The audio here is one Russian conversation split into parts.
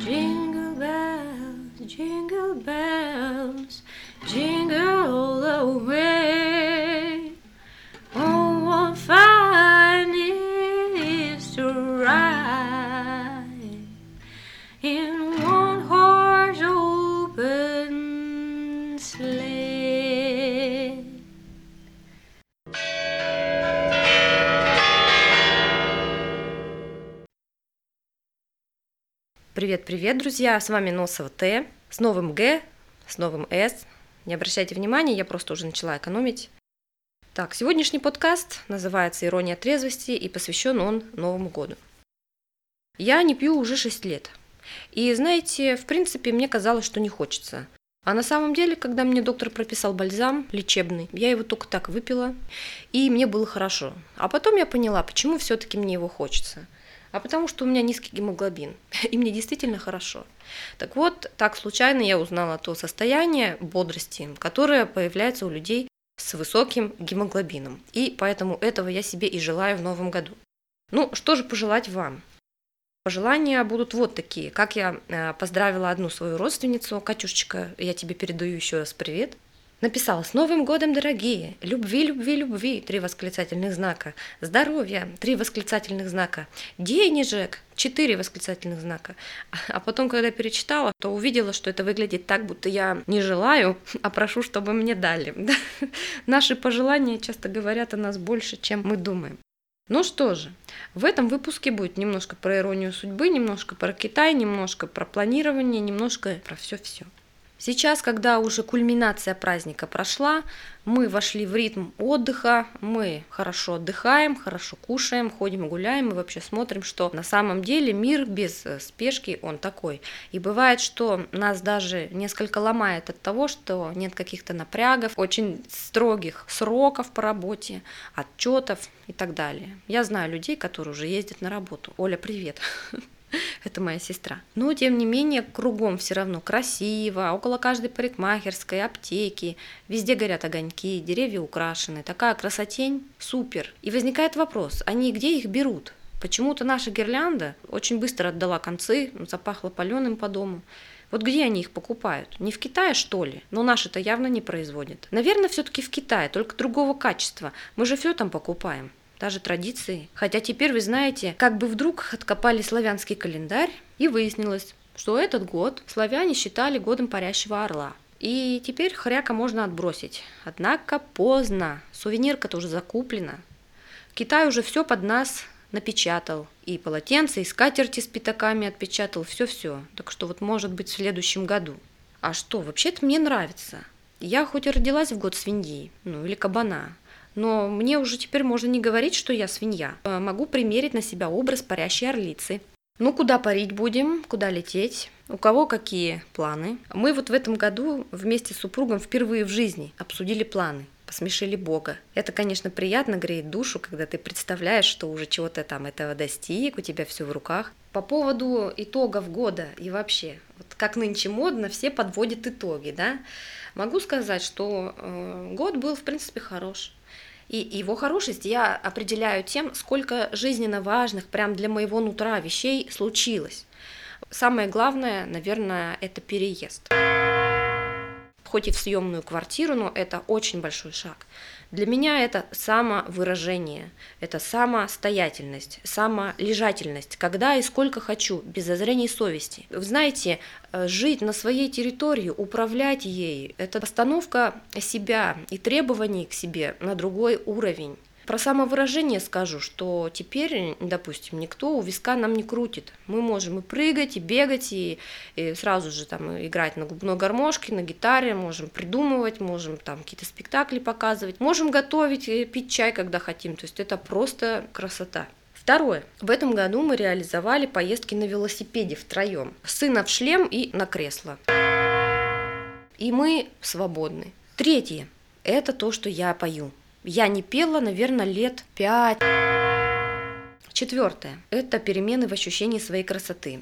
Jingle bells, jingle bells, jingle all the way. Привет-привет, друзья! С вами Носова Т. С новым Г, с новым С. Не обращайте внимания, я просто уже начала экономить. Так, сегодняшний подкаст называется «Ирония трезвости» и посвящен он Новому году. Я не пью уже 6 лет. И знаете, в принципе, мне казалось, что не хочется. А на самом деле, когда мне доктор прописал бальзам лечебный, я его только так выпила, и мне было хорошо. А потом я поняла, почему все-таки мне его хочется – а потому что у меня низкий гемоглобин, и мне действительно хорошо. Так вот, так случайно я узнала то состояние бодрости, которое появляется у людей с высоким гемоглобином. И поэтому этого я себе и желаю в новом году. Ну, что же пожелать вам? Пожелания будут вот такие. Как я э, поздравила одну свою родственницу, Катюшечка, я тебе передаю еще раз привет. Написала «С Новым годом, дорогие! Любви, любви, любви!» Три восклицательных знака. Здоровья! Три восклицательных знака. Денежек! Четыре восклицательных знака. А потом, когда перечитала, то увидела, что это выглядит так, будто я не желаю, а прошу, чтобы мне дали. Наши пожелания часто говорят о нас больше, чем мы думаем. Ну что же, в этом выпуске будет немножко про иронию судьбы, немножко про Китай, немножко про планирование, немножко про все-все. Сейчас, когда уже кульминация праздника прошла, мы вошли в ритм отдыха, мы хорошо отдыхаем, хорошо кушаем, ходим гуляем и вообще смотрим, что на самом деле мир без э, спешки, он такой. И бывает, что нас даже несколько ломает от того, что нет каких-то напрягов, очень строгих сроков по работе, отчетов и так далее. Я знаю людей, которые уже ездят на работу. Оля, привет! это моя сестра. Но, тем не менее, кругом все равно красиво, около каждой парикмахерской, аптеки, везде горят огоньки, деревья украшены, такая красотень, супер. И возникает вопрос, они где их берут? Почему-то наша гирлянда очень быстро отдала концы, запахло паленым по дому. Вот где они их покупают? Не в Китае, что ли? Но наши-то явно не производят. Наверное, все-таки в Китае, только другого качества. Мы же все там покупаем даже традиции. Хотя теперь вы знаете, как бы вдруг откопали славянский календарь, и выяснилось, что этот год славяне считали годом парящего орла. И теперь хряка можно отбросить. Однако поздно, сувенирка-то уже закуплена. Китай уже все под нас напечатал. И полотенце, и скатерти с пятаками отпечатал, все-все. Так что вот может быть в следующем году. А что, вообще-то мне нравится. Я хоть и родилась в год свиньи, ну или кабана, но мне уже теперь можно не говорить, что я свинья. Э, могу примерить на себя образ парящей орлицы. Ну, куда парить будем, куда лететь, у кого какие планы. Мы вот в этом году вместе с супругом впервые в жизни обсудили планы посмешили Бога. Это, конечно, приятно, греет душу, когда ты представляешь, что уже чего-то там этого достиг, у тебя все в руках. По поводу итогов года и вообще, вот как нынче модно, все подводят итоги, да. Могу сказать, что э, год был, в принципе, хорош. И его хорошесть я определяю тем, сколько жизненно важных прям для моего нутра вещей случилось. Самое главное, наверное, это переезд. Хоть и в съемную квартиру, но это очень большой шаг. Для меня это самовыражение, это самостоятельность, самолежательность, когда и сколько хочу, без зазрений совести. Вы знаете, э, жить на своей территории, управлять ей, это постановка себя и требований к себе на другой уровень. Про самовыражение скажу, что теперь, допустим, никто у виска нам не крутит. Мы можем и прыгать, и бегать, и, и сразу же там играть на губной гармошке, на гитаре, можем придумывать, можем там какие-то спектакли показывать, можем готовить, и пить чай, когда хотим. То есть это просто красота. Второе. В этом году мы реализовали поездки на велосипеде втроем. Сына в шлем и на кресло. И мы свободны. Третье. Это то, что я пою. Я не пела, наверное, лет пять. Четвертое. Это перемены в ощущении своей красоты.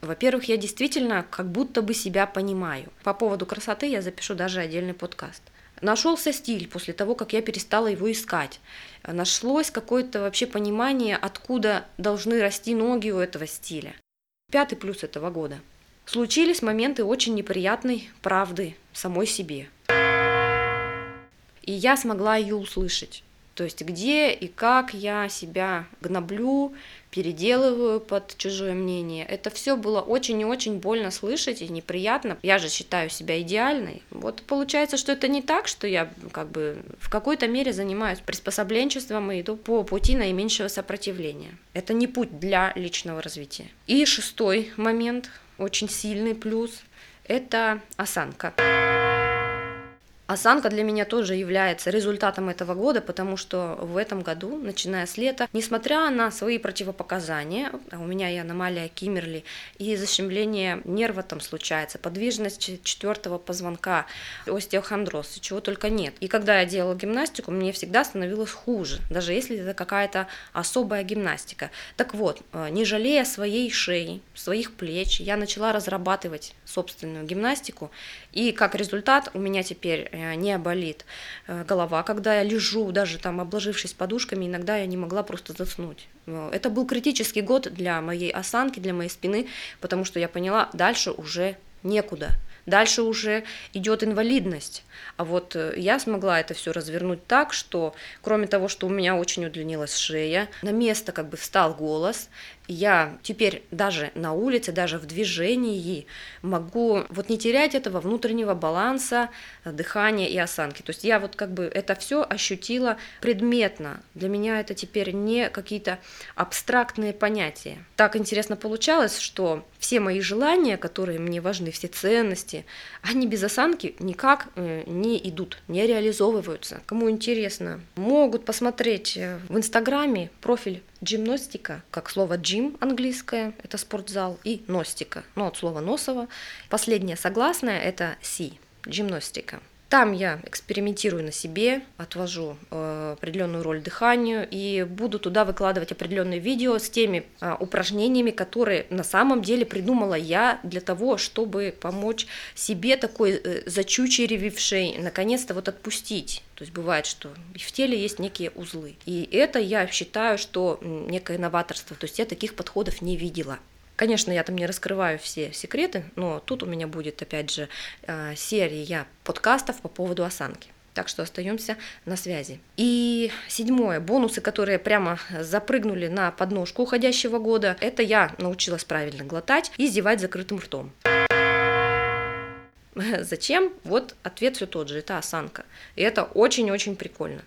Во-первых, я действительно как будто бы себя понимаю. По поводу красоты я запишу даже отдельный подкаст. Нашелся стиль после того, как я перестала его искать. Нашлось какое-то вообще понимание, откуда должны расти ноги у этого стиля. Пятый плюс этого года. Случились моменты очень неприятной правды самой себе. И я смогла ее услышать. То есть где и как я себя гноблю, переделываю под чужое мнение. Это все было очень и очень больно слышать и неприятно. Я же считаю себя идеальной. Вот получается, что это не так, что я как бы в какой-то мере занимаюсь приспособленчеством и иду по пути наименьшего сопротивления. Это не путь для личного развития. И шестой момент, очень сильный плюс, это осанка. Осанка для меня тоже является результатом этого года, потому что в этом году, начиная с лета, несмотря на свои противопоказания, а у меня и аномалия Кимерли, и защемление нерва там случается, подвижность четвертого позвонка, остеохондроз, чего только нет. И когда я делала гимнастику, мне всегда становилось хуже, даже если это какая-то особая гимнастика. Так вот, э, не жалея своей шеи, своих плеч, я начала разрабатывать собственную гимнастику, и как результат у меня теперь Э, не болит э, голова, когда я лежу, даже там обложившись подушками, иногда я не могла просто заснуть. Э, это был критический год для моей осанки, для моей спины, потому что я поняла, дальше уже некуда. Дальше уже идет инвалидность. А вот я смогла это все развернуть так, что кроме того, что у меня очень удлинилась шея, на место как бы встал голос, я теперь даже на улице, даже в движении могу вот не терять этого внутреннего баланса, дыхания и осанки. То есть я вот как бы это все ощутила предметно. Для меня это теперь не какие-то абстрактные понятия. Так интересно получалось, что все мои желания, которые мне важны, все ценности, они без осанки никак э, не идут, не реализовываются. Кому интересно, могут посмотреть э, в Инстаграме профиль Гимностика, как слово джим английское, это спортзал, и ностика, ну от слова носово. Последнее согласное это си, гимностика. Там я экспериментирую на себе, отвожу э, определенную роль дыханию и буду туда выкладывать определенные видео с теми э, упражнениями, которые на самом деле придумала я для того, чтобы помочь себе такой э, зачучеревившей наконец-то вот отпустить. То есть бывает, что в теле есть некие узлы. И это я считаю, что некое новаторство. То есть я таких подходов не видела. Конечно, я там не раскрываю все секреты, но тут у меня будет, опять же, э, серия подкастов по поводу осанки. Так что остаемся на связи. И седьмое, бонусы, которые прямо запрыгнули на подножку уходящего года, это я научилась правильно глотать и зевать закрытым ртом. Зачем? Вот ответ все тот же, это осанка. И это очень-очень прикольно.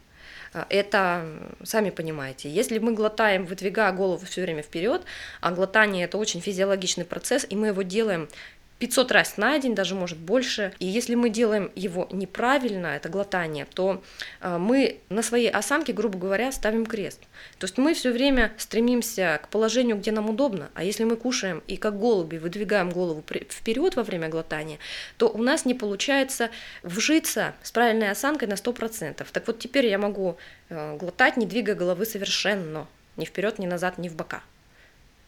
А, это, сами понимаете, если мы глотаем, выдвигая голову все время вперед, а глотание это очень физиологичный процесс, и мы его делаем 500 раз на день, даже может больше. И если мы делаем его неправильно, это глотание, то а, мы на своей осанке, грубо говоря, ставим крест. То есть мы все время стремимся к положению, где нам удобно. А если мы кушаем и как голуби выдвигаем голову вперед во время глотания, то у нас не получается вжиться с правильной осанкой на 100%. Так вот теперь я могу а, глотать, не двигая головы совершенно, ни вперед, ни назад, ни в бока.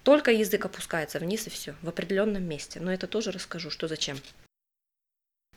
Только язык опускается вниз и все, в определенном месте. Но это тоже расскажу, что зачем.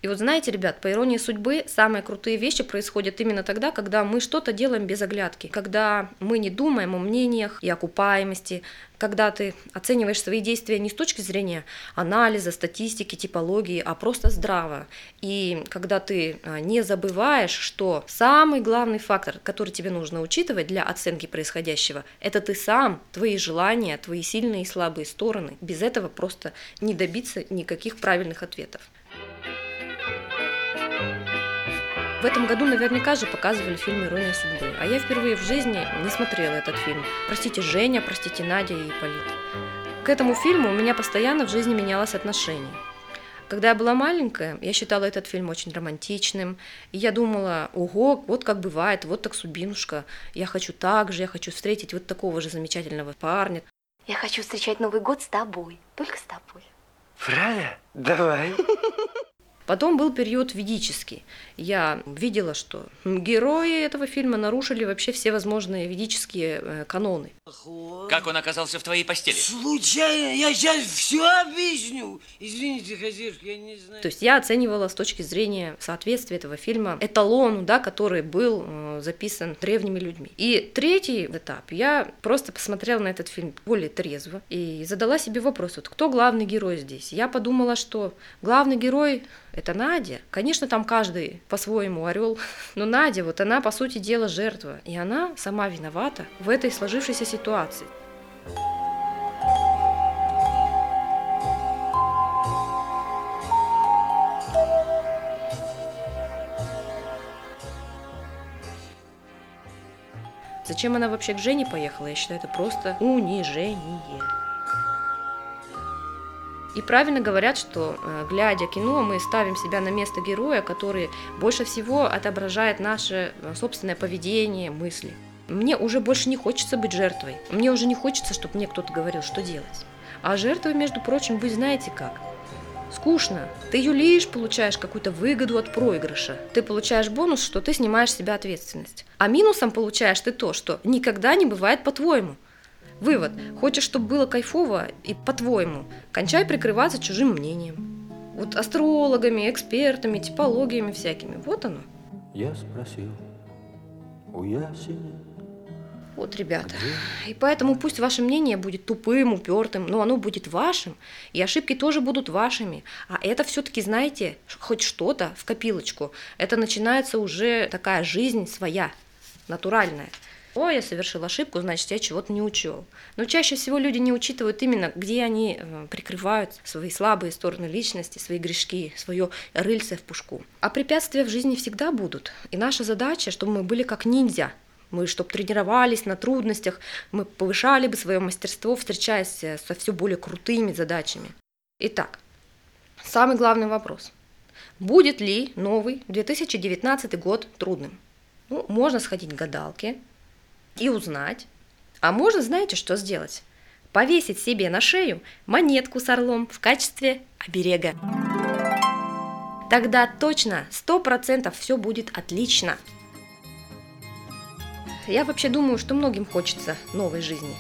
И вот знаете, ребят, по иронии судьбы, самые крутые вещи происходят именно тогда, когда мы что-то делаем без оглядки, когда мы не думаем о мнениях и окупаемости, когда ты оцениваешь свои действия не с точки зрения анализа, статистики, типологии, а просто здраво. И когда ты а, не забываешь, что самый главный фактор, который тебе нужно учитывать для оценки происходящего, это ты сам, твои желания, твои сильные и слабые стороны. Без этого просто не добиться никаких правильных ответов. В этом году наверняка же показывали фильм «Ирония судьбы», а я впервые в жизни не смотрела этот фильм. Простите Женя, простите Надя и Полит. К этому фильму у меня постоянно в жизни менялось отношение. Когда я была маленькая, я считала этот фильм очень романтичным, и я думала, ого, вот как бывает, вот так судьбинушка, я хочу так же, я хочу встретить вот такого же замечательного парня. Я хочу встречать Новый год с тобой, только с тобой. Фраля, давай. Потом был период ведический. Я видела, что герои этого фильма нарушили вообще все возможные ведические э, каноны. Как он оказался в твоей постели? Случайно, я сейчас все объясню. Извините, хозяюшка, я не знаю. То есть я оценивала с точки зрения соответствия этого фильма эталону, да, который был э, записан древними людьми. И третий этап, я просто посмотрела на этот фильм более трезво и задала себе вопрос, вот кто главный герой здесь? Я подумала, что главный герой это Надя. Конечно, там каждый по-своему орел, но Надя, вот она, по сути дела, жертва, и она сама виновата в этой сложившейся ситуации. Зачем она вообще к Жене поехала, я считаю, это просто унижение. И правильно говорят, что, э, глядя кино, мы ставим себя на место героя, который больше всего отображает наше э, собственное поведение, мысли. Мне уже больше не хочется быть жертвой. Мне уже не хочется, чтобы мне кто-то говорил, что делать. А жертвой, между прочим, вы знаете как. Скучно. Ты юлишь, получаешь какую-то выгоду от проигрыша. Ты получаешь бонус, что ты снимаешь с себя ответственность. А минусом получаешь ты то, что никогда не бывает по-твоему. Вывод. Хочешь, чтобы было кайфово и по-твоему, кончай прикрываться чужим мнением. Вот астрологами, экспертами, типологиями всякими. Вот оно. Я спросил у ясеня, Вот, ребята. И поэтому пусть ваше мнение будет тупым, упертым, но оно будет вашим, и ошибки тоже будут вашими. А это все-таки, знаете, хоть что-то в копилочку. Это начинается уже такая жизнь своя, натуральная. О, я совершил ошибку, значит, я чего-то не учел. Но чаще всего люди не учитывают именно, где они э, прикрывают свои слабые стороны личности, свои грешки, свое рыльце в пушку. А препятствия в жизни всегда будут. И наша задача, чтобы мы были как ниндзя, мы, чтобы тренировались на трудностях, мы повышали бы свое мастерство, встречаясь э, со все более крутыми задачами. Итак, самый главный вопрос. Будет ли новый 2019 год трудным? Ну, можно сходить к гадалке и узнать. А можно, знаете, что сделать? Повесить себе на шею монетку с орлом в качестве оберега. Тогда точно, сто процентов все будет отлично. Я вообще думаю, что многим хочется новой жизни.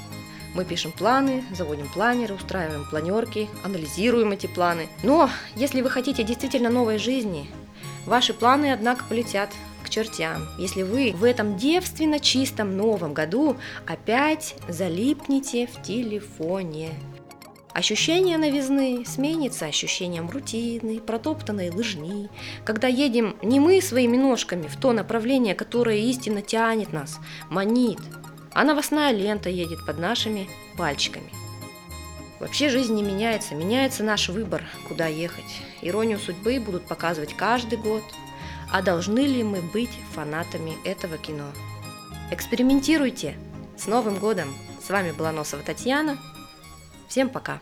Мы пишем планы, заводим планеры, устраиваем планерки, анализируем эти планы. Но если вы хотите действительно новой жизни, ваши планы, однако, полетят к чертям, если вы в этом девственно чистом новом году опять залипнете в телефоне. Ощущение новизны сменится ощущением рутины, протоптанной лыжни, когда едем не мы своими ножками в то направление, которое истинно тянет нас, манит, а новостная лента едет под нашими пальчиками. Вообще жизнь не меняется, меняется наш выбор, куда ехать. Иронию судьбы будут показывать каждый год. А должны ли мы быть фанатами этого кино? Экспериментируйте! С Новым годом! С вами была Носова Татьяна. Всем пока!